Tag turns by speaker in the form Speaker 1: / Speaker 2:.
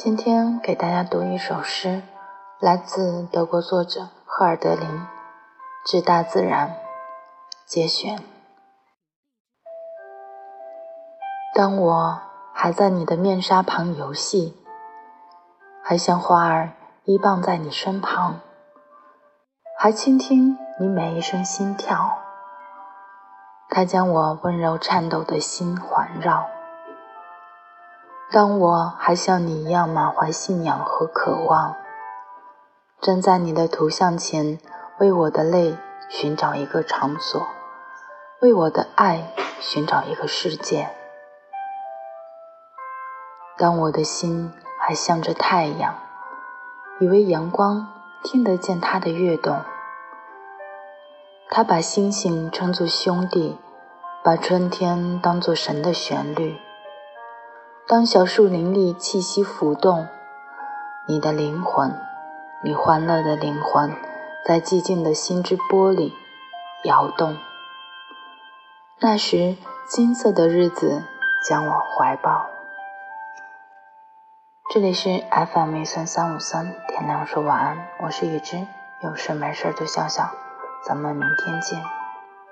Speaker 1: 今天给大家读一首诗，来自德国作者赫尔德林《致大自然》节选。当我还在你的面纱旁游戏，还像花儿依傍在你身旁，还倾听你每一声心跳，它将我温柔颤抖的心环绕。当我还像你一样满怀信仰和渴望，站在你的图像前，为我的泪寻找一个场所，为我的爱寻找一个世界。当我的心还向着太阳，以为阳光听得见它的跃动，他把星星称作兄弟，把春天当作神的旋律。当小树林里气息浮动，你的灵魂，你欢乐的灵魂，在寂静的心之波里摇动。那时，金色的日子将我怀抱。这里是 FM 一三三五三，天亮说晚安，我是雨之，有事没事就笑笑，咱们明天见。